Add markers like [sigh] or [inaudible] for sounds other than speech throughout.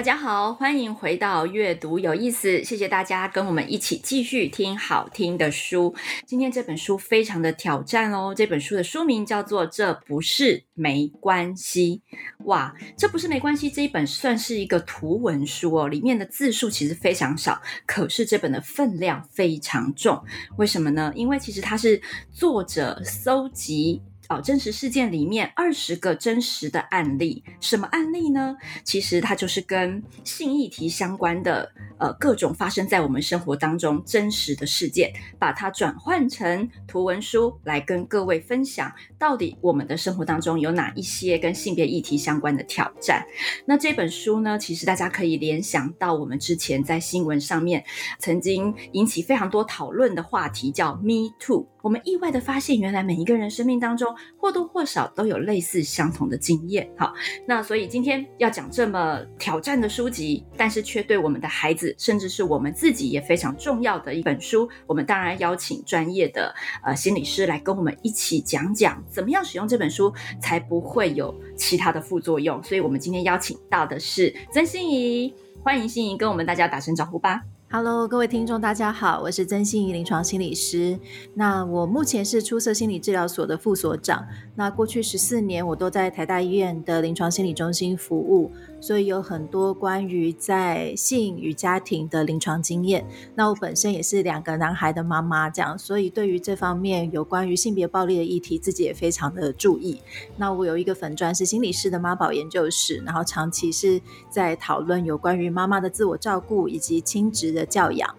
大家好，欢迎回到阅读有意思。谢谢大家跟我们一起继续听好听的书。今天这本书非常的挑战哦。这本书的书名叫做《这不是没关系》。哇，这不是没关系。这一本算是一个图文书哦，里面的字数其实非常少，可是这本的分量非常重。为什么呢？因为其实它是作者搜集。哦，真实事件里面二十个真实的案例，什么案例呢？其实它就是跟性议题相关的，呃，各种发生在我们生活当中真实的事件，把它转换成图文书来跟各位分享，到底我们的生活当中有哪一些跟性别议题相关的挑战。那这本书呢，其实大家可以联想到我们之前在新闻上面曾经引起非常多讨论的话题，叫 Me Too。我们意外的发现，原来每一个人生命当中或多或少都有类似相同的经验。好，那所以今天要讲这么挑战的书籍，但是却对我们的孩子，甚至是我们自己也非常重要的一本书，我们当然邀请专业的呃心理师来跟我们一起讲讲，怎么样使用这本书才不会有其他的副作用。所以我们今天邀请到的是曾心怡，欢迎心怡跟我们大家打声招呼吧。Hello，各位听众，大家好，我是曾心怡临床心理师。那我目前是出色心理治疗所的副所长。那过去十四年，我都在台大医院的临床心理中心服务，所以有很多关于在性与家庭的临床经验。那我本身也是两个男孩的妈妈，这样，所以对于这方面有关于性别暴力的议题，自己也非常的注意。那我有一个粉砖是心理师的妈宝研究室，然后长期是在讨论有关于妈妈的自我照顾以及亲职的教养。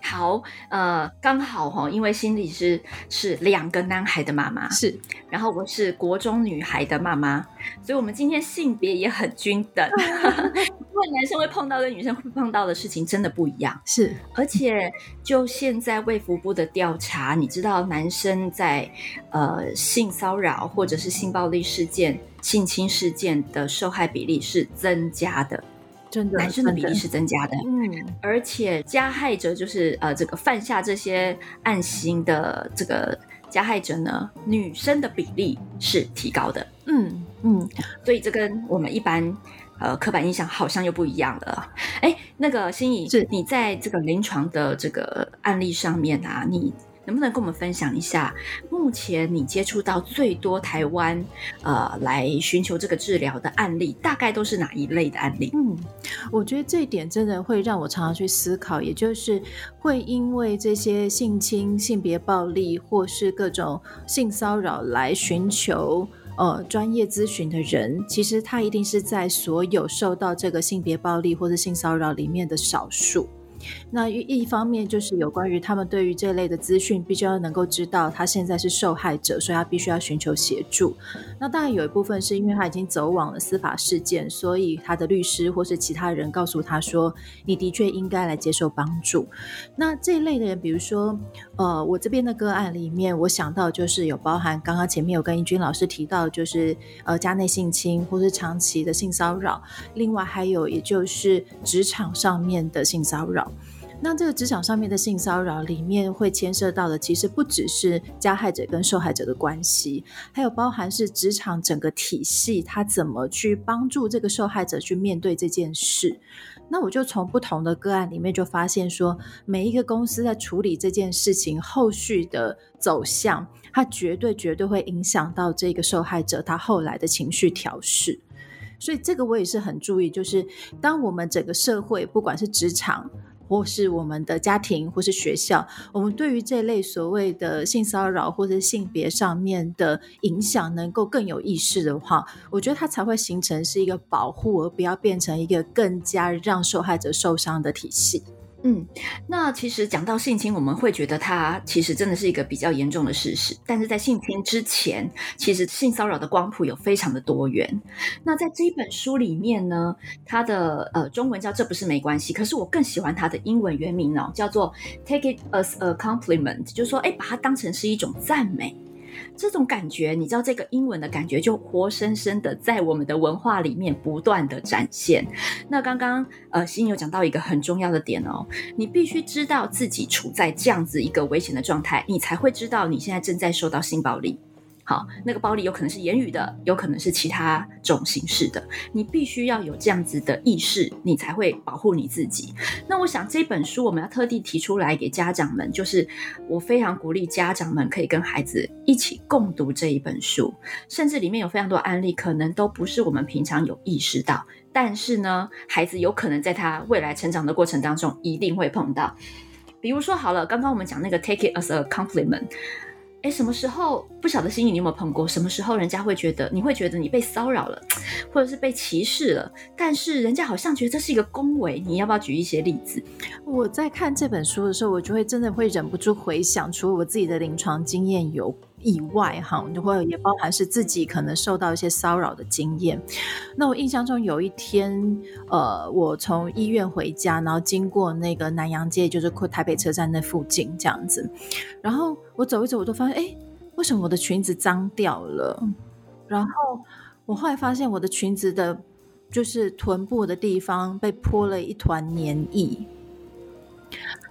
好，呃，刚好哈，因为心理师是两个男孩的妈妈，是，然后我是国中女孩的妈妈，所以我们今天性别也很均等，[laughs] 因为男生会碰到跟女生会碰到的事情真的不一样，是，而且就现在卫福部的调查，你知道男生在呃性骚扰或者是性暴力事件、性侵事件的受害比例是增加的。真的，男生的比例是增加的，嗯，而且加害者就是呃，这个犯下这些案型的这个加害者呢，女生的比例是提高的，嗯嗯，所以这跟我们一般呃刻板印象好像又不一样了。哎，那个心怡，是你在这个临床的这个案例上面啊，你。能不能跟我们分享一下，目前你接触到最多台湾呃来寻求这个治疗的案例，大概都是哪一类的案例？嗯，我觉得这一点真的会让我常常去思考，也就是会因为这些性侵、性别暴力或是各种性骚扰来寻求呃专业咨询的人，其实他一定是在所有受到这个性别暴力或者性骚扰里面的少数。那一方面就是有关于他们对于这类的资讯，必须要能够知道他现在是受害者，所以他必须要寻求协助。那当然有一部分是因为他已经走往了司法事件，所以他的律师或是其他人告诉他说，你的确应该来接受帮助。那这一类的人，比如说，呃，我这边的个案里面，我想到就是有包含刚刚前面有跟英君老师提到，就是呃家内性侵或是长期的性骚扰，另外还有也就是职场上面的性骚扰。那这个职场上面的性骚扰里面会牵涉到的，其实不只是加害者跟受害者的关系，还有包含是职场整个体系，他怎么去帮助这个受害者去面对这件事。那我就从不同的个案里面就发现说，每一个公司在处理这件事情后续的走向，它绝对绝对会影响到这个受害者他后来的情绪调试。所以这个我也是很注意，就是当我们整个社会，不管是职场，或是我们的家庭，或是学校，我们对于这类所谓的性骚扰或者性别上面的影响，能够更有意识的话，我觉得它才会形成是一个保护，而不要变成一个更加让受害者受伤的体系。嗯，那其实讲到性侵，我们会觉得它其实真的是一个比较严重的事实。但是在性侵之前，其实性骚扰的光谱有非常的多元。那在这一本书里面呢，它的呃中文叫“这不是没关系”，可是我更喜欢它的英文原名哦，叫做 “Take it as a compliment”，就是说，哎，把它当成是一种赞美。这种感觉，你知道这个英文的感觉，就活生生的在我们的文化里面不断的展现。那刚刚呃，欣有讲到一个很重要的点哦，你必须知道自己处在这样子一个危险的状态，你才会知道你现在正在受到性暴力。好，那个暴力有可能是言语的，有可能是其他种形式的。你必须要有这样子的意识，你才会保护你自己。那我想这本书我们要特地提出来给家长们，就是我非常鼓励家长们可以跟孩子一起共读这一本书，甚至里面有非常多案例，可能都不是我们平常有意识到，但是呢，孩子有可能在他未来成长的过程当中一定会碰到。比如说好了，刚刚我们讲那个 take it as a compliment。哎，什么时候不晓得心意，你有没有碰过？什么时候人家会觉得你会觉得你被骚扰了，或者是被歧视了？但是人家好像觉得这是一个恭维，你要不要举一些例子？我在看这本书的时候，我就会真的会忍不住回想，除了我自己的临床经验有以外，哈，就会也包含是自己可能受到一些骚扰的经验。那我印象中有一天，呃，我从医院回家，然后经过那个南洋街，就是台北车站那附近这样子，然后我走一走，我都发现，哎，为什么我的裙子脏掉了？然后我后来发现，我的裙子的，就是臀部的地方被泼了一团黏液。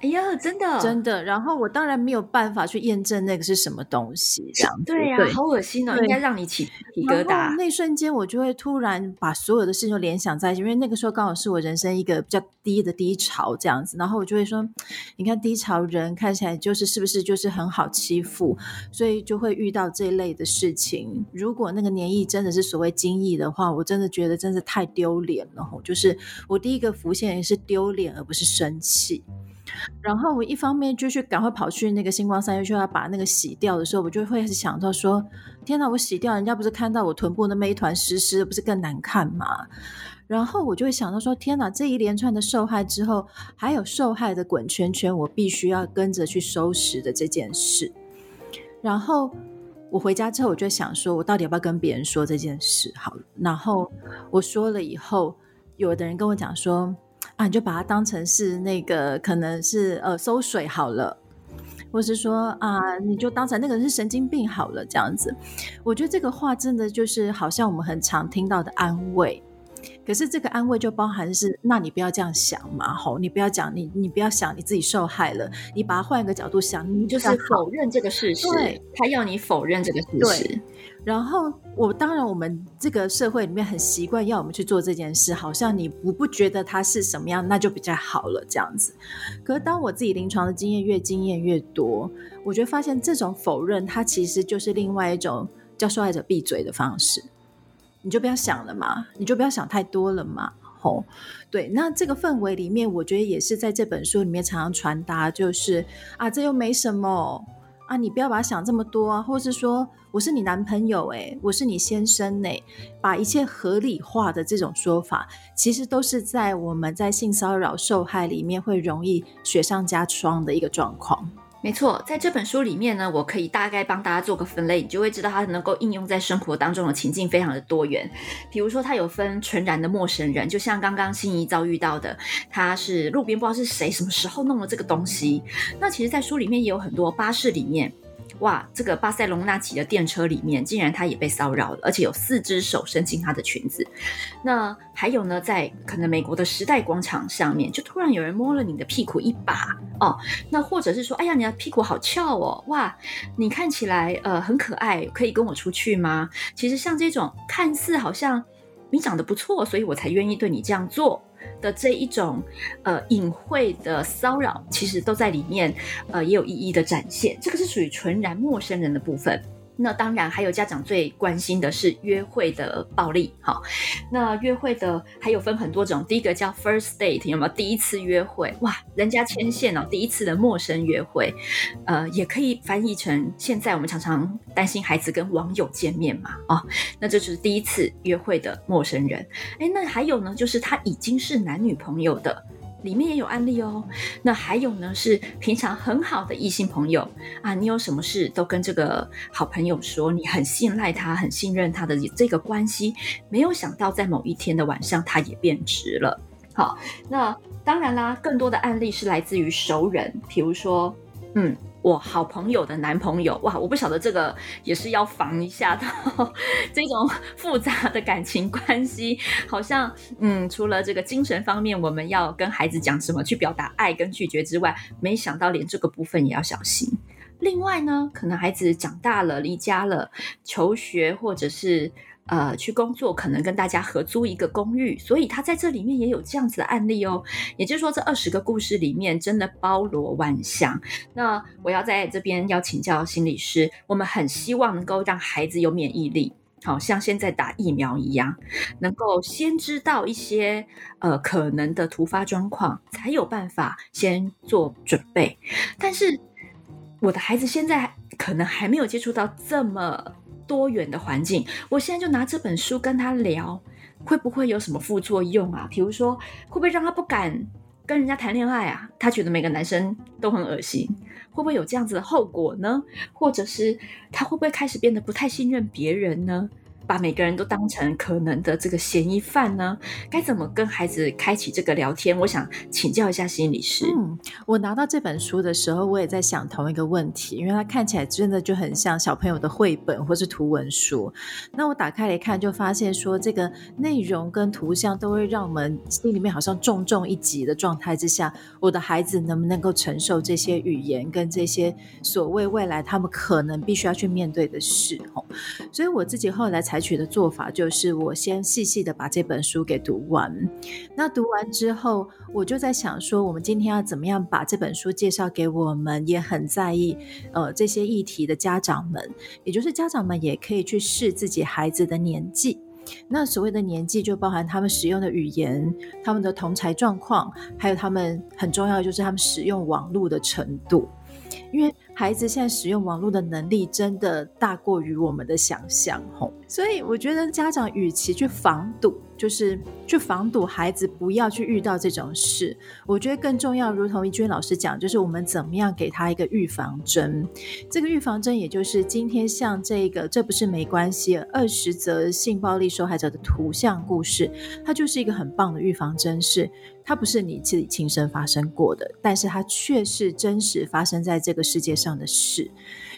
哎呀，真的，真的。然后我当然没有办法去验证那个是什么东西，这样。对呀、啊，好恶心哦，应该让你起皮疙瘩。那瞬间，我就会突然把所有的事情都联想在一起，因为那个时候刚好是我人生一个比较低的低潮，这样子。然后我就会说，你看低潮人看起来就是是不是就是很好欺负，所以就会遇到这一类的事情。如果那个黏液真的是所谓精液的话，我真的觉得真是太丢脸了。就是我第一个浮现的是丢脸，而不是生气。然后我一方面就去赶快跑去那个星光三越，就要把那个洗掉的时候，我就会想到说：天哪，我洗掉，人家不是看到我臀部那么一团湿湿的，不是更难看吗？然后我就会想到说：天哪，这一连串的受害之后，还有受害的滚圈圈，我必须要跟着去收拾的这件事。然后我回家之后，我就想说，我到底要不要跟别人说这件事？好了，然后我说了以后，有的人跟我讲说。啊，你就把它当成是那个，可能是呃收水好了，或是说啊，你就当成那个人是神经病好了，这样子。我觉得这个话真的就是好像我们很常听到的安慰。可是这个安慰就包含是，那你不要这样想嘛，吼，你不要讲，你你不要想你自己受害了，你把它换一个角度想，你就是否认这个事实。对，他要你否认这个事实。然后我当然，我们这个社会里面很习惯要我们去做这件事，好像你不不觉得它是什么样，那就比较好了这样子。可是当我自己临床的经验越经验越多，我觉得发现这种否认，它其实就是另外一种叫受害者闭嘴的方式。你就不要想了嘛，你就不要想太多了嘛。吼，对，那这个氛围里面，我觉得也是在这本书里面常常传达，就是啊，这又没什么啊，你不要把它想这么多啊，或是说我是你男朋友诶，我是你先生诶，把一切合理化的这种说法，其实都是在我们在性骚扰受害里面会容易雪上加霜的一个状况。没错，在这本书里面呢，我可以大概帮大家做个分类，你就会知道它能够应用在生活当中的情境非常的多元。比如说，它有分纯然的陌生人，就像刚刚心仪遭遇到的，他是路边不知道是谁，什么时候弄了这个东西。那其实，在书里面也有很多巴士里面。哇，这个巴塞隆纳骑的电车里面，竟然他也被骚扰了，而且有四只手伸进他的裙子。那还有呢，在可能美国的时代广场上面，就突然有人摸了你的屁股一把哦。那或者是说，哎呀，你的屁股好翘哦，哇，你看起来呃很可爱，可以跟我出去吗？其实像这种看似好像你长得不错，所以我才愿意对你这样做。的这一种呃隐晦的骚扰，其实都在里面，呃也有一一的展现。这个是属于纯然陌生人的部分。那当然，还有家长最关心的是约会的暴力。哈，那约会的还有分很多种。第一个叫 first date，有没有第一次约会？哇，人家牵线哦，第一次的陌生约会，呃，也可以翻译成现在我们常常担心孩子跟网友见面嘛，哦，那这就是第一次约会的陌生人。诶，那还有呢，就是他已经是男女朋友的。里面也有案例哦。那还有呢，是平常很好的异性朋友啊，你有什么事都跟这个好朋友说，你很信赖他，很信任他的这个关系，没有想到在某一天的晚上，他也变直了。好，那当然啦，更多的案例是来自于熟人，比如说，嗯。我好朋友的男朋友，哇，我不晓得这个也是要防一下的，[laughs] 这种复杂的感情关系，好像，嗯，除了这个精神方面，我们要跟孩子讲什么去表达爱跟拒绝之外，没想到连这个部分也要小心。另外呢，可能孩子长大了，离家了，求学或者是。呃，去工作可能跟大家合租一个公寓，所以他在这里面也有这样子的案例哦。也就是说，这二十个故事里面真的包罗万象。那我要在这边要请教心理师，我们很希望能够让孩子有免疫力，好像现在打疫苗一样，能够先知道一些呃可能的突发状况，才有办法先做准备。但是我的孩子现在可能还没有接触到这么。多元的环境，我现在就拿这本书跟他聊，会不会有什么副作用啊？比如说，会不会让他不敢跟人家谈恋爱啊？他觉得每个男生都很恶心，会不会有这样子的后果呢？或者是他会不会开始变得不太信任别人呢？把每个人都当成可能的这个嫌疑犯呢？该怎么跟孩子开启这个聊天？我想请教一下心理师。嗯，我拿到这本书的时候，我也在想同一个问题，因为它看起来真的就很像小朋友的绘本或是图文书。那我打开来看，就发现说这个内容跟图像都会让我们心里面好像重重一击的状态之下，我的孩子能不能够承受这些语言跟这些所谓未来他们可能必须要去面对的事？哦，所以我自己后来才。采取的做法就是，我先细细的把这本书给读完。那读完之后，我就在想说，我们今天要怎么样把这本书介绍给我们也很在意呃这些议题的家长们，也就是家长们也可以去试自己孩子的年纪。那所谓的年纪，就包含他们使用的语言、他们的同才状况，还有他们很重要的就是他们使用网络的程度，因为。孩子现在使用网络的能力真的大过于我们的想象，吼！所以我觉得家长与其去防堵，就是去防堵孩子不要去遇到这种事。我觉得更重要，如同一君老师讲，就是我们怎么样给他一个预防针。这个预防针，也就是今天像这个，这不是没关系，二十则性暴力受害者的图像故事，它就是一个很棒的预防针，是。它不是你自己亲身发生过的，但是它却是真实发生在这个世界上的事。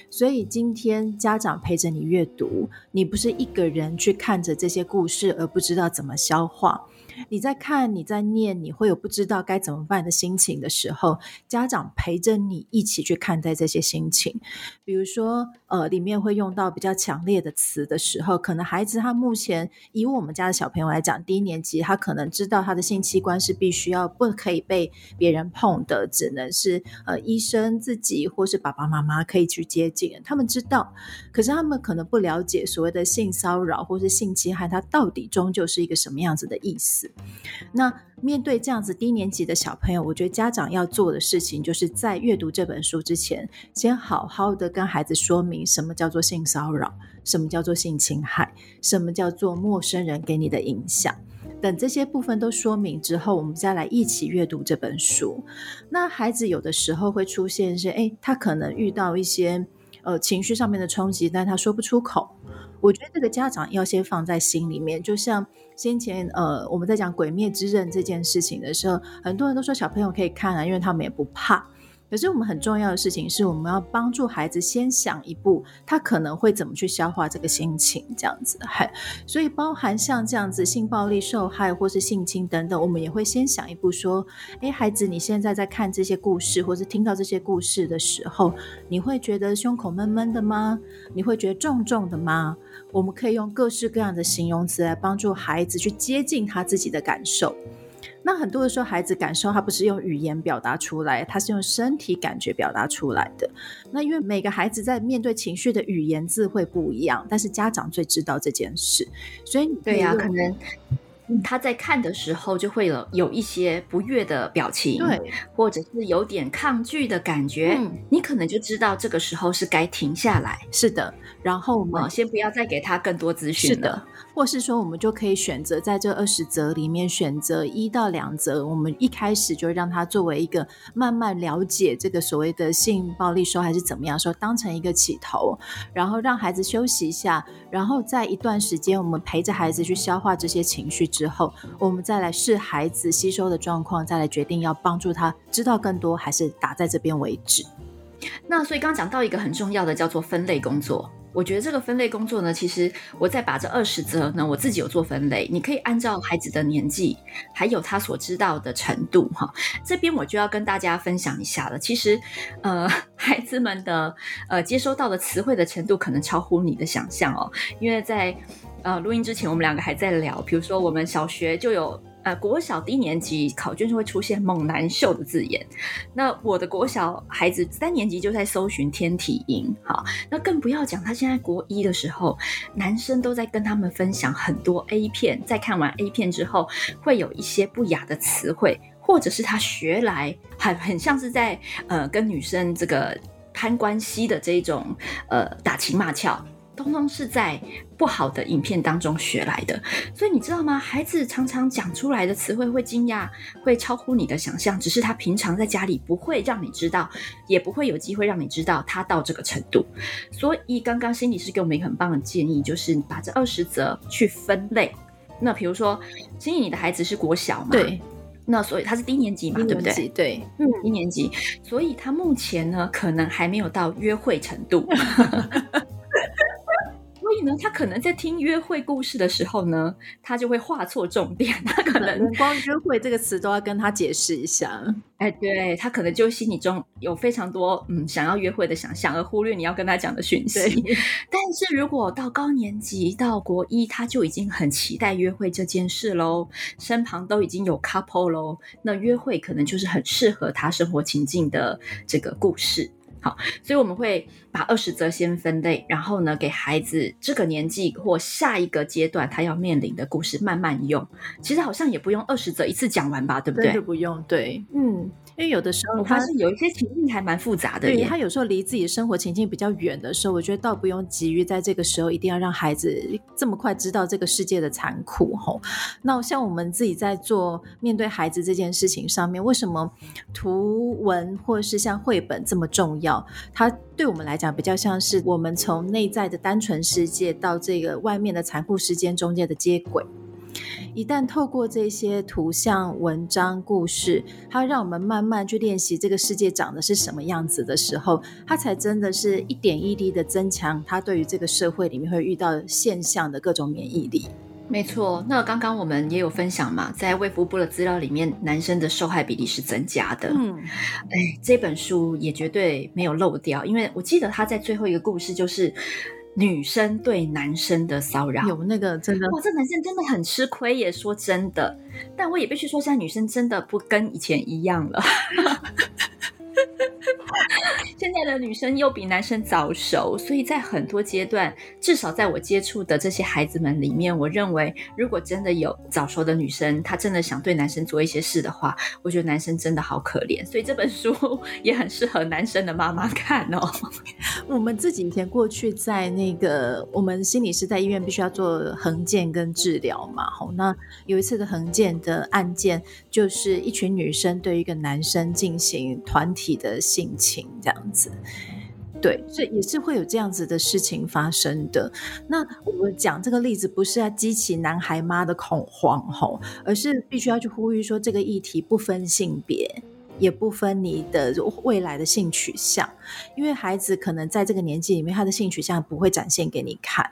所以今天家长陪着你阅读，你不是一个人去看着这些故事而不知道怎么消化。你在看，你在念，你会有不知道该怎么办的心情的时候，家长陪着你一起去看待这些心情。比如说，呃，里面会用到比较强烈的词的时候，可能孩子他目前以我们家的小朋友来讲，低年级他可能知道他的性器官是必须要不可以被别人碰的，只能是呃医生自己或是爸爸妈妈可以去接近。他们知道，可是他们可能不了解所谓的性骚扰或是性侵害，它到底终究是一个什么样子的意思。那面对这样子低年级的小朋友，我觉得家长要做的事情，就是在阅读这本书之前，先好好的跟孩子说明什么叫做性骚扰，什么叫做性侵害，什么叫做陌生人给你的影响。等这些部分都说明之后，我们再来一起阅读这本书。那孩子有的时候会出现是，诶，他可能遇到一些呃情绪上面的冲击，但他说不出口。我觉得这个家长要先放在心里面，就像先前呃我们在讲《鬼灭之刃》这件事情的时候，很多人都说小朋友可以看啊，因为他们也不怕。可是我们很重要的事情是，我们要帮助孩子先想一步，他可能会怎么去消化这个心情，这样子。嗨，所以包含像这样子性暴力受害或是性侵等等，我们也会先想一步，说：诶，孩子，你现在在看这些故事，或是听到这些故事的时候，你会觉得胸口闷闷的吗？你会觉得重重的吗？我们可以用各式各样的形容词来帮助孩子去接近他自己的感受。那很多的时候，孩子感受他不是用语言表达出来，他是用身体感觉表达出来的。那因为每个孩子在面对情绪的语言字会不一样，但是家长最知道这件事，所以对呀、啊，可能他在看的时候就会有有一些不悦的表情，对，或者是有点抗拒的感觉，嗯，你可能就知道这个时候是该停下来。是的，然后我们，哦，先不要再给他更多资讯了。是的，或是说我们就可以选择在这二十则里面选择一到两则，我们一开始就让他作为一个慢慢了解这个所谓的性暴力说还是怎么样说，当成一个起头，然后让孩子休息一下，然后在一段时间我们陪着孩子去消化这些情绪之后，我们再来试孩子吸收的状况，再来决定要帮助他知道更多，还是打在这边为止。那所以刚讲到一个很重要的叫做分类工作。我觉得这个分类工作呢，其实我在把这二十则呢，我自己有做分类。你可以按照孩子的年纪，还有他所知道的程度，哈，这边我就要跟大家分享一下了。其实，呃，[laughs] 孩子们的呃接收到的词汇的程度，可能超乎你的想象哦。因为在呃录音之前，我们两个还在聊，比如说我们小学就有。呃，国小低年级考卷就会出现“猛男秀”的字眼。那我的国小孩子三年级就在搜寻天体营，好，那更不要讲他现在国一的时候，男生都在跟他们分享很多 A 片，在看完 A 片之后，会有一些不雅的词汇，或者是他学来很很像是在呃跟女生这个攀关系的这种呃打情骂俏。通通是在不好的影片当中学来的，所以你知道吗？孩子常常讲出来的词汇会惊讶，会超乎你的想象。只是他平常在家里不会让你知道，也不会有机会让你知道他到这个程度。所以刚刚心理师给我们一个很棒的建议，就是把这二十则去分类。那比如说，心怡，你的孩子是国小嘛？对。那所以他是低年级嘛？对不对？对，嗯，低年级。所以他目前呢，可能还没有到约会程度。[laughs] 所以呢，他可能在听约会故事的时候呢，他就会画错重点。[laughs] 他可能光约会这个词都要跟他解释一下。哎，对，他可能就心里中有非常多嗯想要约会的想象，而忽略你要跟他讲的讯息。[laughs] 但是如果到高年级到国一，他就已经很期待约会这件事喽，身旁都已经有 couple 喽，那约会可能就是很适合他生活情境的这个故事。好，所以我们会把二十则先分类，然后呢，给孩子这个年纪或下一个阶段他要面临的故事慢慢用。其实好像也不用二十则一次讲完吧，对不对？不用，对，嗯。因为有的时候，他是有一些情境还蛮复杂的。对，他有时候离自己的生活情境比较远的时候，我觉得倒不用急于在这个时候一定要让孩子这么快知道这个世界的残酷。吼，那像我们自己在做面对孩子这件事情上面，为什么图文或是像绘本这么重要？它对我们来讲比较像是我们从内在的单纯世界到这个外面的残酷世界中间的接轨。一旦透过这些图像、文章、故事，它让我们慢慢去练习这个世界长得是什么样子的时候，它才真的是一点一滴的增强他对于这个社会里面会遇到现象的各种免疫力。没错，那刚刚我们也有分享嘛，在卫福部的资料里面，男生的受害比例是增加的。嗯，哎，这本书也绝对没有漏掉，因为我记得他在最后一个故事就是。女生对男生的骚扰，有那个真的，哇，这男生真的很吃亏耶，说真的，但我也必须说，现在女生真的不跟以前一样了。[laughs] 现在的女生又比男生早熟，所以在很多阶段，至少在我接触的这些孩子们里面，我认为，如果真的有早熟的女生，她真的想对男生做一些事的话，我觉得男生真的好可怜。所以这本书 [laughs] 也很适合男生的妈妈看哦。[laughs] 我们这几天过去在那个，我们心理师在医院必须要做横见跟治疗嘛，好，那有一次的横见的案件，就是一群女生对一个男生进行团体的性情，这样子。对，所以也是会有这样子的事情发生的。那我讲这个例子，不是要激起男孩妈的恐慌吼，而是必须要去呼吁说，这个议题不分性别。也不分你的未来的性取向，因为孩子可能在这个年纪里面，他的性取向不会展现给你看。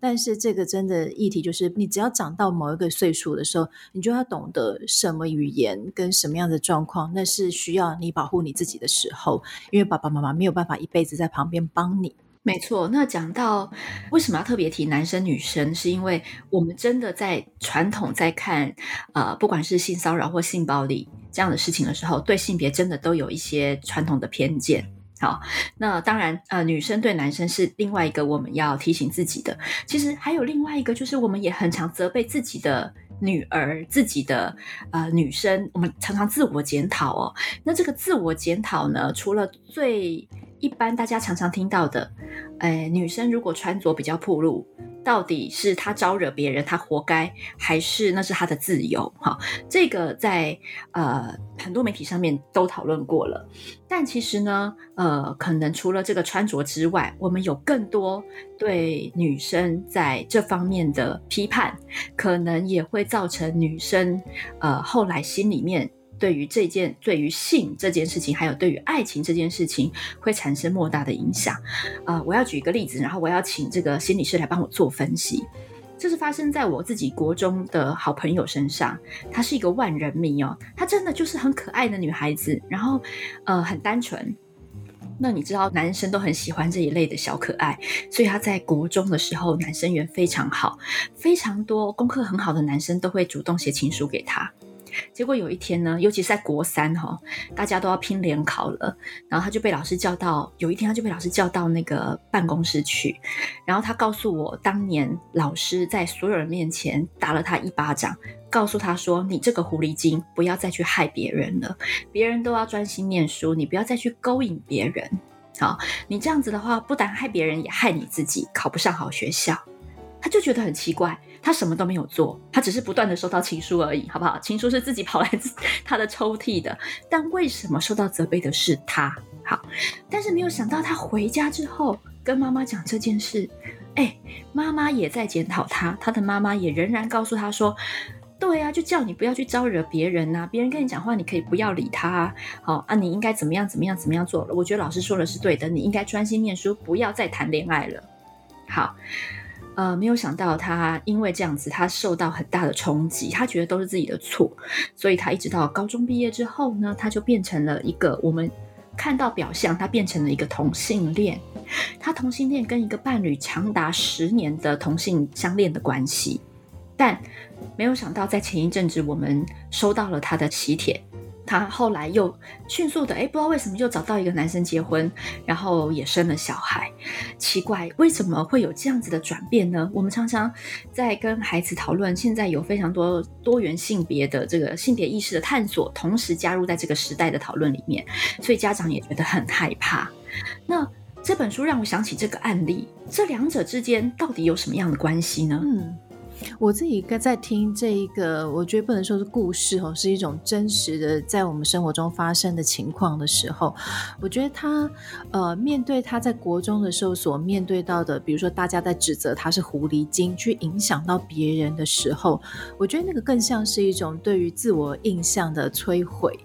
但是这个真的议题就是，你只要长到某一个岁数的时候，你就要懂得什么语言跟什么样的状况，那是需要你保护你自己的时候，因为爸爸妈妈没有办法一辈子在旁边帮你。没错，那讲到为什么要特别提男生女生，是因为我们真的在传统在看，呃，不管是性骚扰或性暴力这样的事情的时候，对性别真的都有一些传统的偏见。好，那当然，呃，女生对男生是另外一个我们要提醒自己的。其实还有另外一个，就是我们也很常责备自己的女儿、自己的呃女生，我们常常自我检讨哦。那这个自我检讨呢，除了最一般大家常常听到的，哎，女生如果穿着比较暴露，到底是她招惹别人，她活该，还是那是她的自由？哈，这个在呃很多媒体上面都讨论过了。但其实呢，呃，可能除了这个穿着之外，我们有更多对女生在这方面的批判，可能也会造成女生呃后来心里面。对于这件，对于性这件事情，还有对于爱情这件事情，会产生莫大的影响。啊、呃，我要举一个例子，然后我要请这个心理师来帮我做分析。这是发生在我自己国中的好朋友身上，她是一个万人迷哦，她真的就是很可爱的女孩子，然后呃很单纯。那你知道男生都很喜欢这一类的小可爱，所以她在国中的时候，男生缘非常好，非常多功课很好的男生都会主动写情书给她。结果有一天呢，尤其是在国三哈，大家都要拼联考了，然后他就被老师叫到，有一天他就被老师叫到那个办公室去，然后他告诉我，当年老师在所有人面前打了他一巴掌，告诉他说：“你这个狐狸精，不要再去害别人了，别人都要专心念书，你不要再去勾引别人。好，你这样子的话，不但害别人，也害你自己，考不上好学校。”他就觉得很奇怪。他什么都没有做，他只是不断的收到情书而已，好不好？情书是自己跑来 [laughs] 他的抽屉的，但为什么受到责备的是他？好，但是没有想到他回家之后跟妈妈讲这件事，哎，妈妈也在检讨他，他的妈妈也仍然告诉他说，对啊，就叫你不要去招惹别人呐，别人跟你讲话，你可以不要理他，好啊，你应该怎么样怎么样怎么样做？我觉得老师说的是对的，你应该专心念书，不要再谈恋爱了，好。呃，没有想到他因为这样子，他受到很大的冲击，他觉得都是自己的错，所以他一直到高中毕业之后呢，他就变成了一个我们看到表象，他变成了一个同性恋，他同性恋跟一个伴侣长达十年的同性相恋的关系，但没有想到在前一阵子我们收到了他的喜帖。他后来又迅速的，哎，不知道为什么又找到一个男生结婚，然后也生了小孩。奇怪，为什么会有这样子的转变呢？我们常常在跟孩子讨论，现在有非常多多元性别的这个性别意识的探索，同时加入在这个时代的讨论里面，所以家长也觉得很害怕。那这本书让我想起这个案例，这两者之间到底有什么样的关系呢？嗯。我自己在听这一个，我觉得不能说是故事哦，是一种真实的在我们生活中发生的情况的时候，我觉得他呃面对他在国中的时候所面对到的，比如说大家在指责他是狐狸精，去影响到别人的时候，我觉得那个更像是一种对于自我印象的摧毁，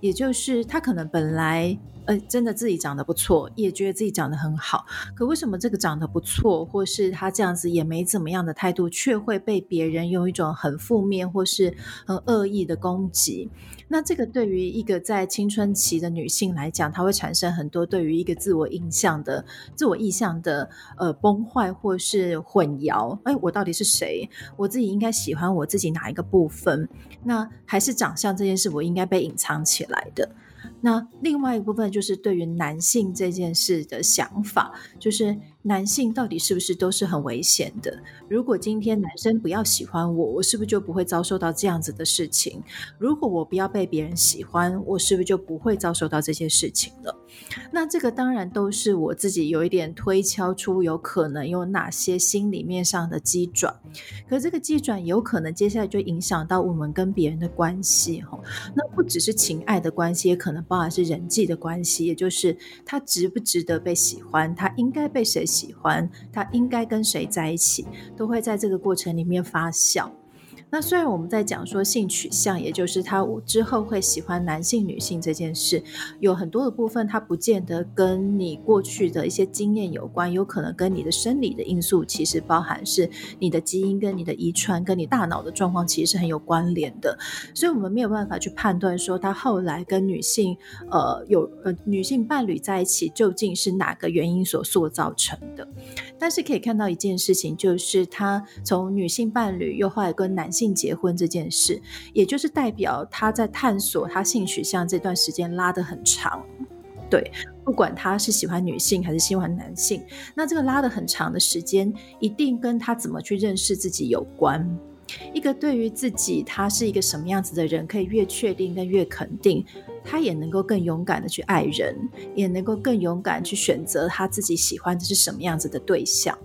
也就是他可能本来。呃，真的自己长得不错，也觉得自己长得很好。可为什么这个长得不错，或是他这样子也没怎么样的态度，却会被别人用一种很负面或是很恶意的攻击？那这个对于一个在青春期的女性来讲，她会产生很多对于一个自我印象的、自我意象的呃崩坏或是混淆。哎，我到底是谁？我自己应该喜欢我自己哪一个部分？那还是长相这件事，我应该被隐藏起来的？那另外一部分就是对于男性这件事的想法，就是男性到底是不是都是很危险的？如果今天男生不要喜欢我，我是不是就不会遭受到这样子的事情？如果我不要被别人喜欢，我是不是就不会遭受到这些事情了？那这个当然都是我自己有一点推敲出有可能有哪些心里面上的机转，可这个机转有可能接下来就影响到我们跟别人的关系哈。那不只是情爱的关系，也可能包含是人际的关系，也就是他值不值得被喜欢，他应该被谁喜欢，他应该跟谁在一起，都会在这个过程里面发酵。那虽然我们在讲说性取向，也就是他之后会喜欢男性、女性这件事，有很多的部分，它不见得跟你过去的一些经验有关，有可能跟你的生理的因素，其实包含是你的基因跟你的遗传跟你大脑的状况，其实是很有关联的。所以我们没有办法去判断说他后来跟女性呃有呃女性伴侣在一起，究竟是哪个原因所塑造成的。但是可以看到一件事情，就是他从女性伴侣又后来跟男性。性结婚这件事，也就是代表他在探索他性取向这段时间拉得很长，对，不管他是喜欢女性还是喜欢男性，那这个拉得很长的时间，一定跟他怎么去认识自己有关。一个对于自己他是一个什么样子的人，可以越确定跟越肯定，他也能够更勇敢的去爱人，也能够更勇敢去选择他自己喜欢的是什么样子的对象。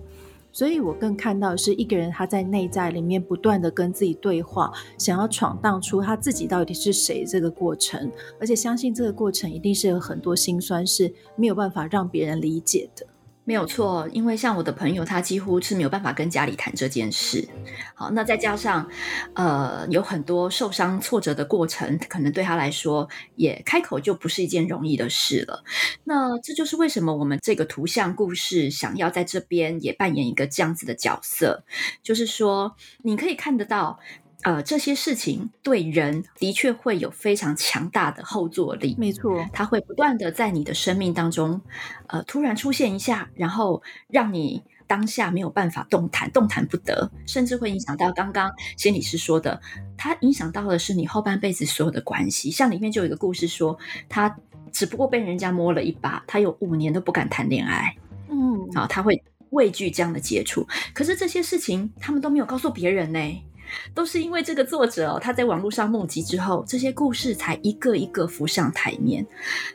所以我更看到是一个人他在内在里面不断的跟自己对话，想要闯荡出他自己到底是谁这个过程，而且相信这个过程一定是有很多心酸是没有办法让别人理解的。没有错，因为像我的朋友，他几乎是没有办法跟家里谈这件事。好，那再加上，呃，有很多受伤挫折的过程，可能对他来说也开口就不是一件容易的事了。那这就是为什么我们这个图像故事想要在这边也扮演一个这样子的角色，就是说，你可以看得到。呃，这些事情对人的确会有非常强大的后坐力。没错，它会不断的在你的生命当中，呃，突然出现一下，然后让你当下没有办法动弹，动弹不得，甚至会影响到刚刚心理师说的，它影响到的是你后半辈子所有的关系。像里面就有一个故事说，他只不过被人家摸了一把，他有五年都不敢谈恋爱。嗯，好，他会畏惧这样的接触。可是这些事情他们都没有告诉别人呢。都是因为这个作者哦，他在网络上募集之后，这些故事才一个一个浮上台面。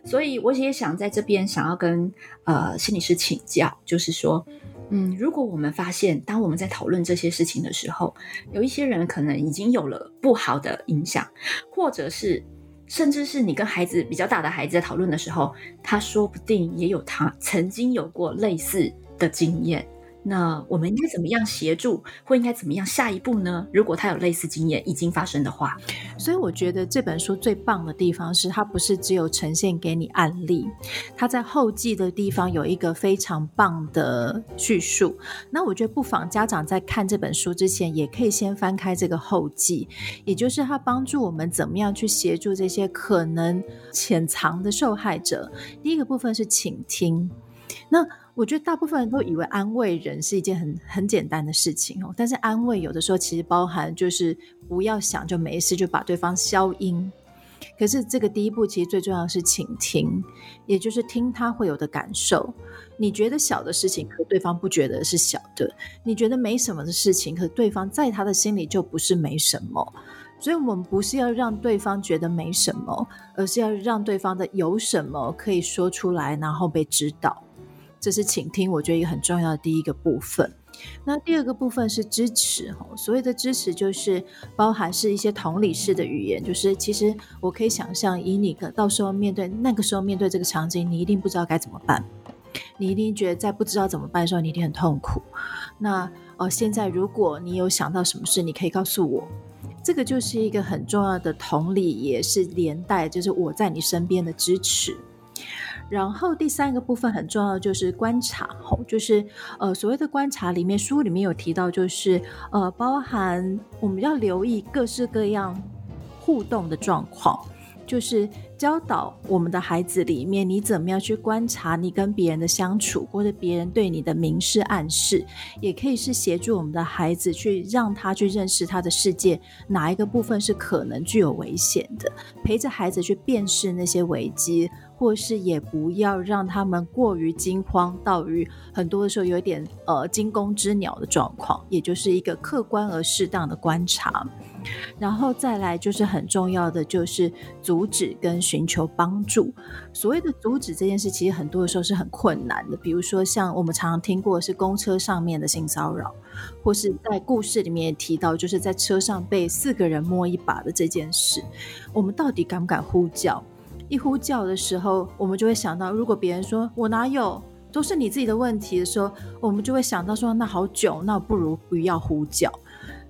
所以我也想在这边想要跟呃心理师请教，就是说，嗯，如果我们发现当我们在讨论这些事情的时候，有一些人可能已经有了不好的影响，或者是甚至是你跟孩子比较大的孩子在讨论的时候，他说不定也有他曾经有过类似的经验。那我们应该怎么样协助，或应该怎么样下一步呢？如果他有类似经验已经发生的话，所以我觉得这本书最棒的地方是，它不是只有呈现给你案例，它在后记的地方有一个非常棒的叙述。那我觉得不妨家长在看这本书之前，也可以先翻开这个后记，也就是它帮助我们怎么样去协助这些可能潜藏的受害者。第一个部分是倾听，那。我觉得大部分人都以为安慰人是一件很很简单的事情哦，但是安慰有的时候其实包含就是不要想就没事，就把对方消音。可是这个第一步其实最重要的是倾听，也就是听他会有的感受。你觉得小的事情，可对方不觉得是小的；你觉得没什么的事情，可对方在他的心里就不是没什么。所以，我们不是要让对方觉得没什么，而是要让对方的有什么可以说出来，然后被知道。这是倾听，我觉得一个很重要的第一个部分。那第二个部分是支持，所谓的支持就是包含是一些同理式的语言，就是其实我可以想象，以你个到时候面对那个时候面对这个场景，你一定不知道该怎么办，你一定觉得在不知道怎么办的时候，你一定很痛苦。那呃，现在如果你有想到什么事，你可以告诉我，这个就是一个很重要的同理，也是连带就是我在你身边的支持。然后第三个部分很重要，就是观察，吼，就是呃所谓的观察里面，书里面有提到，就是呃包含我们要留意各式各样互动的状况，就是教导我们的孩子里面，你怎么样去观察你跟别人的相处，或者别人对你的明示暗示，也可以是协助我们的孩子去让他去认识他的世界，哪一个部分是可能具有危险的，陪着孩子去辨识那些危机。或是也不要让他们过于惊慌到于很多的时候有点呃惊弓之鸟的状况，也就是一个客观而适当的观察，然后再来就是很重要的就是阻止跟寻求帮助。所谓的阻止这件事，其实很多的时候是很困难的，比如说像我们常常听过的是公车上面的性骚扰，或是在故事里面也提到就是在车上被四个人摸一把的这件事，我们到底敢不敢呼叫？一呼叫的时候，我们就会想到，如果别人说“我哪有”，都是你自己的问题的时候，我们就会想到说：“那好久，那不如不要呼叫。”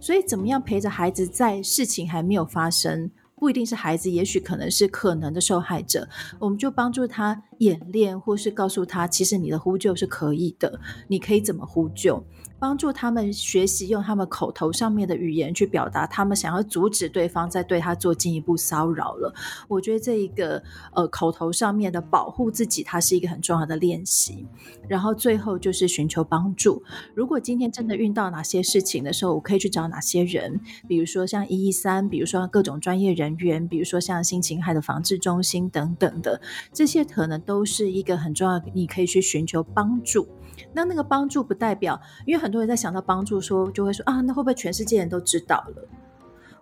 所以，怎么样陪着孩子在事情还没有发生，不一定是孩子，也许可能是可能的受害者，我们就帮助他演练，或是告诉他，其实你的呼救是可以的，你可以怎么呼救。帮助他们学习用他们口头上面的语言去表达他们想要阻止对方再对他做进一步骚扰了。我觉得这一个呃口头上面的保护自己，它是一个很重要的练习。然后最后就是寻求帮助。如果今天真的遇到哪些事情的时候，我可以去找哪些人？比如说像一一三，比如说各种专业人员，比如说像性侵害的防治中心等等的，这些可能都是一个很重要，你可以去寻求帮助。那那个帮助不代表，因为很多人在想到帮助说，就会说啊，那会不会全世界人都知道了？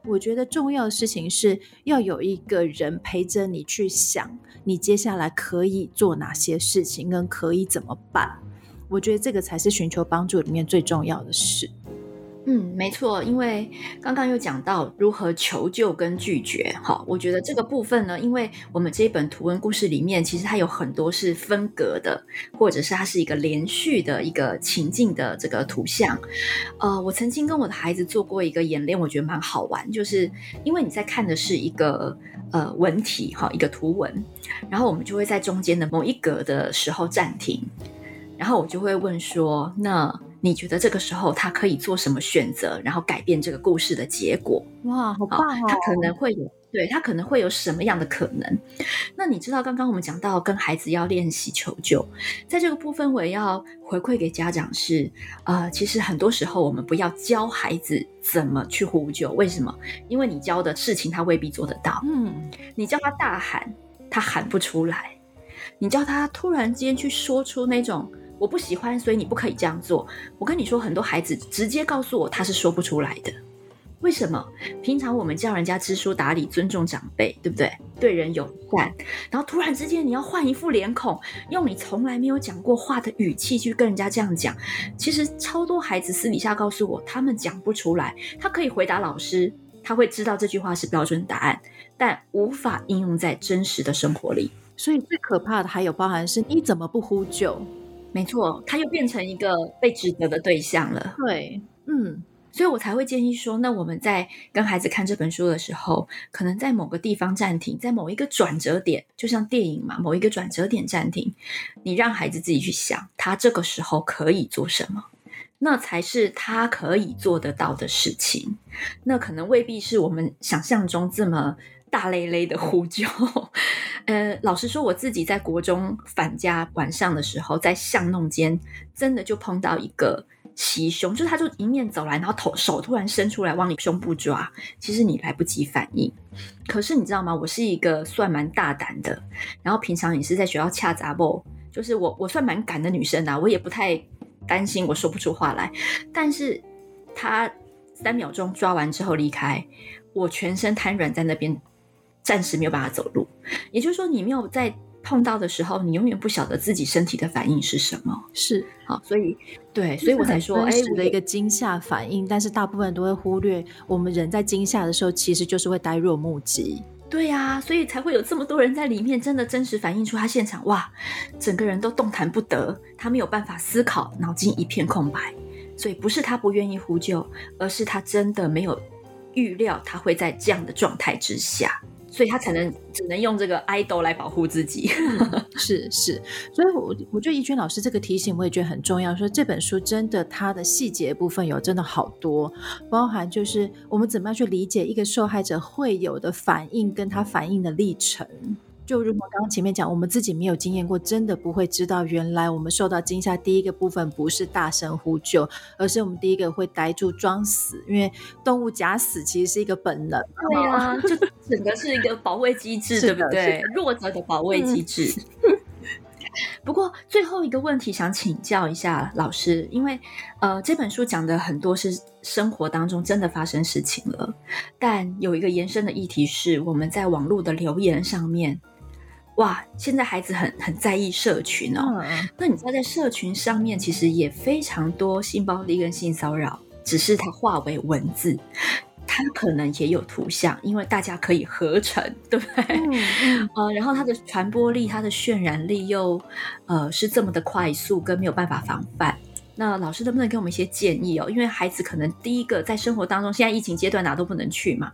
我觉得重要的事情是要有一个人陪着你去想，你接下来可以做哪些事情，跟可以怎么办。我觉得这个才是寻求帮助里面最重要的事。嗯，没错，因为刚刚又讲到如何求救跟拒绝，哈，我觉得这个部分呢，因为我们这一本图文故事里面，其实它有很多是分隔的，或者是它是一个连续的一个情境的这个图像。呃，我曾经跟我的孩子做过一个演练，我觉得蛮好玩，就是因为你在看的是一个呃文体，哈，一个图文，然后我们就会在中间的某一格的时候暂停，然后我就会问说，那。你觉得这个时候他可以做什么选择，然后改变这个故事的结果？哇，好棒哦！他可能会有，对，他可能会有什么样的可能？那你知道，刚刚我们讲到跟孩子要练习求救，在这个部分我也要回馈给家长是，呃，其实很多时候我们不要教孩子怎么去呼救，为什么？因为你教的事情他未必做得到。嗯，你叫他大喊，他喊不出来；你叫他突然间去说出那种。我不喜欢，所以你不可以这样做。我跟你说，很多孩子直接告诉我他是说不出来的。为什么？平常我们叫人家知书达理、尊重长辈，对不对？对人友善，然后突然之间你要换一副脸孔，用你从来没有讲过话的语气去跟人家这样讲。其实超多孩子私底下告诉我，他们讲不出来。他可以回答老师，他会知道这句话是标准答案，但无法应用在真实的生活里。所以最可怕的还有包含是你怎么不呼救？没错，他又变成一个被指责的对象了。对，嗯，所以我才会建议说，那我们在跟孩子看这本书的时候，可能在某个地方暂停，在某一个转折点，就像电影嘛，某一个转折点暂停，你让孩子自己去想，他这个时候可以做什么，那才是他可以做得到的事情。那可能未必是我们想象中这么。大累累的呼救，呃，老实说，我自己在国中返家晚上的时候，在巷弄间，真的就碰到一个袭胸，就是他就迎面走来，然后头手突然伸出来往你胸部抓，其实你来不及反应。可是你知道吗？我是一个算蛮大胆的，然后平常也是在学校恰杂不，就是我我算蛮敢的女生啊，我也不太担心我说不出话来。但是他三秒钟抓完之后离开，我全身瘫软在那边。暂时没有办法走路，也就是说，你没有在碰到的时候，你永远不晓得自己身体的反应是什么。是，好，所以对，所以我才说，哎，我的一个惊吓反应，但是大部分人都会忽略，我们人在惊吓的时候，其实就是会呆若木鸡。对呀、啊，所以才会有这么多人在里面，真的真实反映出他现场，哇，整个人都动弹不得，他没有办法思考，脑筋一片空白。所以不是他不愿意呼救，而是他真的没有预料他会在这样的状态之下。所以他才能只能用这个 idol 来保护自己，是是，所以我我觉得怡君老师这个提醒我也觉得很重要。说这本书真的它的细节部分有真的好多，包含就是我们怎么样去理解一个受害者会有的反应，跟他反应的历程。就如果刚刚前面讲，我们自己没有经验过，真的不会知道原来我们受到惊吓第一个部分不是大声呼救，而是我们第一个会呆住装死，因为动物假死其实是一个本能。对啊，就整个是一个保卫机制，[laughs] 对不对？弱者的保卫机制。嗯、[laughs] 不过最后一个问题想请教一下老师，因为呃这本书讲的很多是生活当中真的发生事情了，但有一个延伸的议题是我们在网络的留言上面。哇，现在孩子很很在意社群哦。嗯、那你知道，在社群上面其实也非常多性暴力跟性骚扰，只是它化为文字，它可能也有图像，因为大家可以合成，对不对？嗯 [laughs] 呃、然后它的传播力、它的渲染力又呃是这么的快速，跟没有办法防范。那老师能不能给我们一些建议哦？因为孩子可能第一个在生活当中，现在疫情阶段哪都不能去嘛，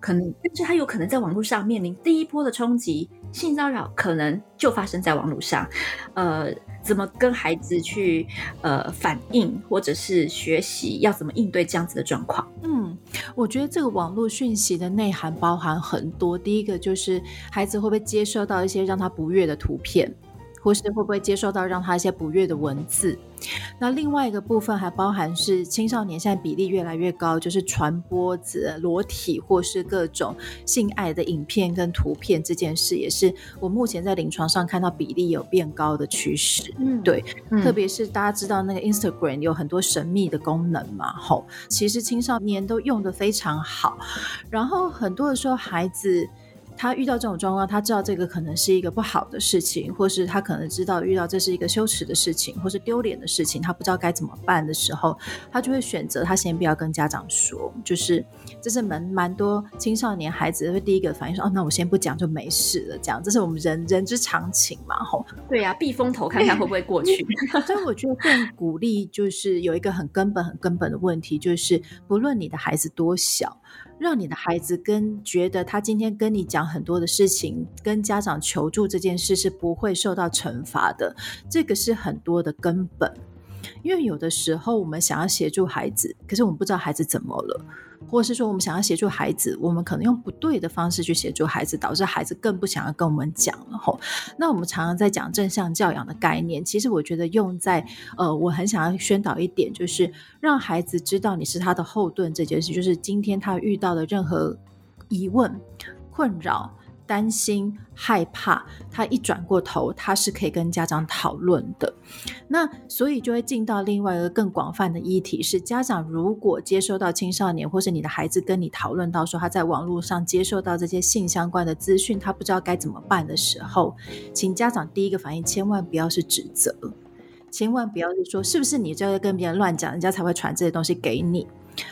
可能但是他有可能在网络上面临第一波的冲击，性骚扰可能就发生在网络上，呃，怎么跟孩子去呃反应，或者是学习要怎么应对这样子的状况？嗯，我觉得这个网络讯息的内涵包含很多，第一个就是孩子会不会接收到一些让他不悦的图片。或是会不会接受到让他一些不悦的文字。那另外一个部分还包含是青少年现在比例越来越高，就是传播子裸体或是各种性爱的影片跟图片这件事，也是我目前在临床上看到比例有变高的趋势。嗯，对，嗯、特别是大家知道那个 Instagram 有很多神秘的功能嘛，吼，其实青少年都用的非常好，然后很多的时候孩子。他遇到这种状况，他知道这个可能是一个不好的事情，或是他可能知道遇到这是一个羞耻的事情，或是丢脸的事情，他不知道该怎么办的时候，他就会选择他先不要跟家长说，就是这是蛮蛮多青少年孩子会第一个反应说，哦，那我先不讲就没事了，这样，这是我们人人之常情嘛，吼。对呀、啊，避风头看看会不会过去。[laughs] 所以我觉得更鼓励就是有一个很根本、很根本的问题，就是不论你的孩子多小。让你的孩子跟觉得他今天跟你讲很多的事情，跟家长求助这件事是不会受到惩罚的，这个是很多的根本。因为有的时候我们想要协助孩子，可是我们不知道孩子怎么了。或者是说，我们想要协助孩子，我们可能用不对的方式去协助孩子，导致孩子更不想要跟我们讲了吼。那我们常常在讲正向教养的概念，其实我觉得用在呃，我很想要宣导一点，就是让孩子知道你是他的后盾这件事，就是今天他遇到的任何疑问、困扰。担心、害怕，他一转过头，他是可以跟家长讨论的。那所以就会进到另外一个更广泛的议题，是家长如果接收到青少年或是你的孩子跟你讨论到说他在网络上接受到这些性相关的资讯，他不知道该怎么办的时候，请家长第一个反应千万不要是指责，千万不要是说是不是你就在跟别人乱讲，人家才会传这些东西给你。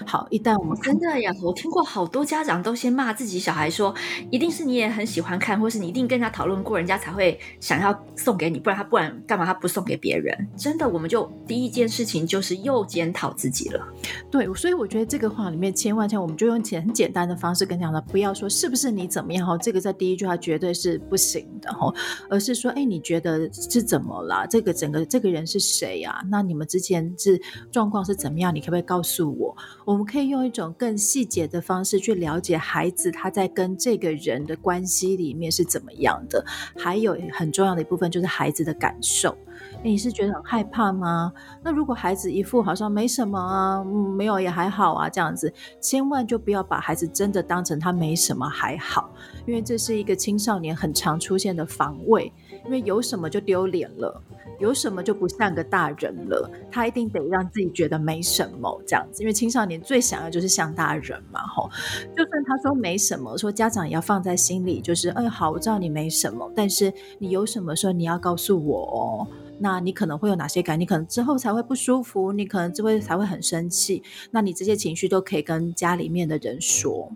好，一旦我们真的呀，我听过好多家长都先骂自己小孩说，一定是你也很喜欢看，或是你一定跟他讨论过，人家才会想要送给你，不然他不然干嘛他不送给别人？真的，我们就第一件事情就是又检讨自己了。对，所以我觉得这个话里面千万千万，我们就用简很简单的方式跟讲了，不要说是不是你怎么样哈，这个在第一句话绝对是不行的哈，而是说，哎，你觉得是怎么了？这个整个这个人是谁呀？那你们之前是状况是怎么样？你可不可以告诉我？我们可以用一种更细节的方式去了解孩子他在跟这个人的关系里面是怎么样的，还有很重要的一部分就是孩子的感受。你是觉得很害怕吗？那如果孩子一副好像没什么啊，嗯，没有也还好啊这样子，千万就不要把孩子真的当成他没什么还好，因为这是一个青少年很常出现的防卫，因为有什么就丢脸了。有什么就不像个大人了，他一定得让自己觉得没什么这样子，因为青少年最想要就是像大人嘛，吼。就算他说没什么，说家长也要放在心里，就是，哎，好，我知道你没什么，但是你有什么时候你要告诉我哦。那你可能会有哪些感？你可能之后才会不舒服，你可能之会才会很生气。那你这些情绪都可以跟家里面的人说。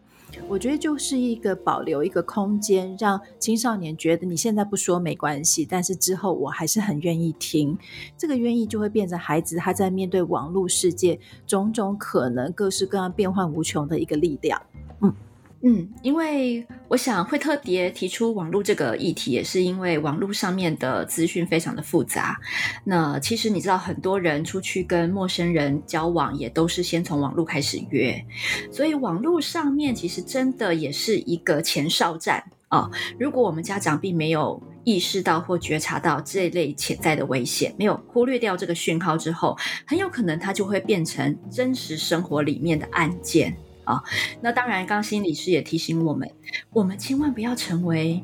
我觉得就是一个保留一个空间，让青少年觉得你现在不说没关系，但是之后我还是很愿意听。这个愿意就会变成孩子他在面对网络世界种种可能各式各样变幻无穷的一个力量。嗯。因为我想会特别提出网络这个议题，也是因为网络上面的资讯非常的复杂。那其实你知道，很多人出去跟陌生人交往，也都是先从网络开始约，所以网络上面其实真的也是一个前哨战啊、如果我们家长并没有意识到或觉察到这类潜在的危险，没有忽略掉这个讯号之后，很有可能它就会变成真实生活里面的案件。啊、那当然，刚刚心理师也提醒我们，我们千万不要成为。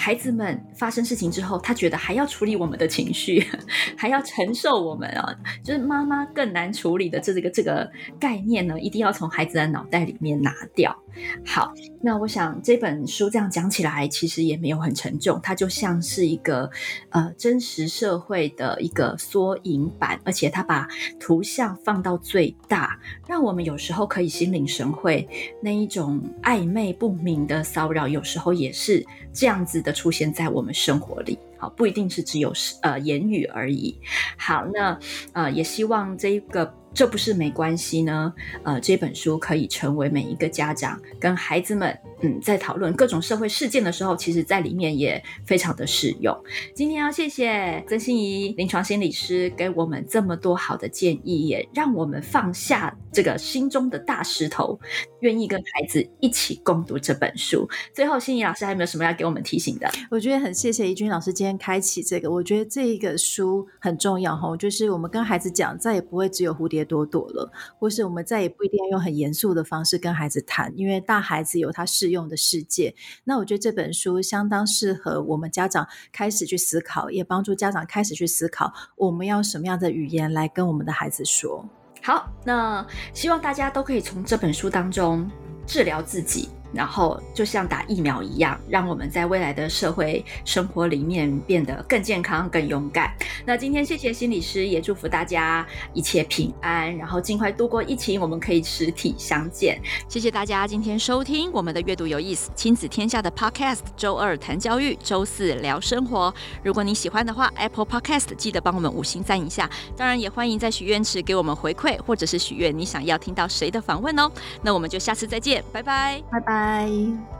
孩子们发生事情之后，他觉得还要处理我们的情绪，[laughs] 还要承受我们啊，就是妈妈更难处理的这个这个概念呢，一定要从孩子的脑袋里面拿掉。好，那我想这本书这样讲起来，其实也没有很沉重，它就像是一个呃真实社会的一个缩影版，而且它把图像放到最大，让我们有时候可以心领神会，那一种暧昧不明的骚扰，有时候也是这样子的。出现在我们生活里，好，不一定是只有是呃言语而已。好，那呃也希望这一个。这不是没关系呢，呃，这本书可以成为每一个家长跟孩子们，嗯，在讨论各种社会事件的时候，其实在里面也非常的适用。今天要谢谢曾心怡临床心理师给我们这么多好的建议，也让我们放下这个心中的大石头，愿意跟孩子一起共读这本书。最后，心怡老师还有没有什么要给我们提醒的？我觉得很谢谢怡君老师今天开启这个，我觉得这一个书很重要哈，就是我们跟孩子讲，再也不会只有蝴蝶朵朵了，或是我们再也不一定要用很严肃的方式跟孩子谈，因为大孩子有他用的世界。那我觉得这本书相当适合我们家长开始去思考，也帮助家长开始去思考，我们要什么样的语言来跟我们的孩子说。好，那希望大家都可以从这本书当中治疗自己。然后就像打疫苗一样，让我们在未来的社会生活里面变得更健康、更勇敢。那今天谢谢心理师，也祝福大家一切平安，然后尽快度过疫情，我们可以实体相见。谢谢大家今天收听我们的阅读有意思亲子天下的 Podcast，周二谈教育，周四聊生活。如果你喜欢的话，Apple Podcast 记得帮我们五星赞一下。当然也欢迎在许愿池给我们回馈，或者是许愿你想要听到谁的访问哦。那我们就下次再见，拜拜，拜拜。拜。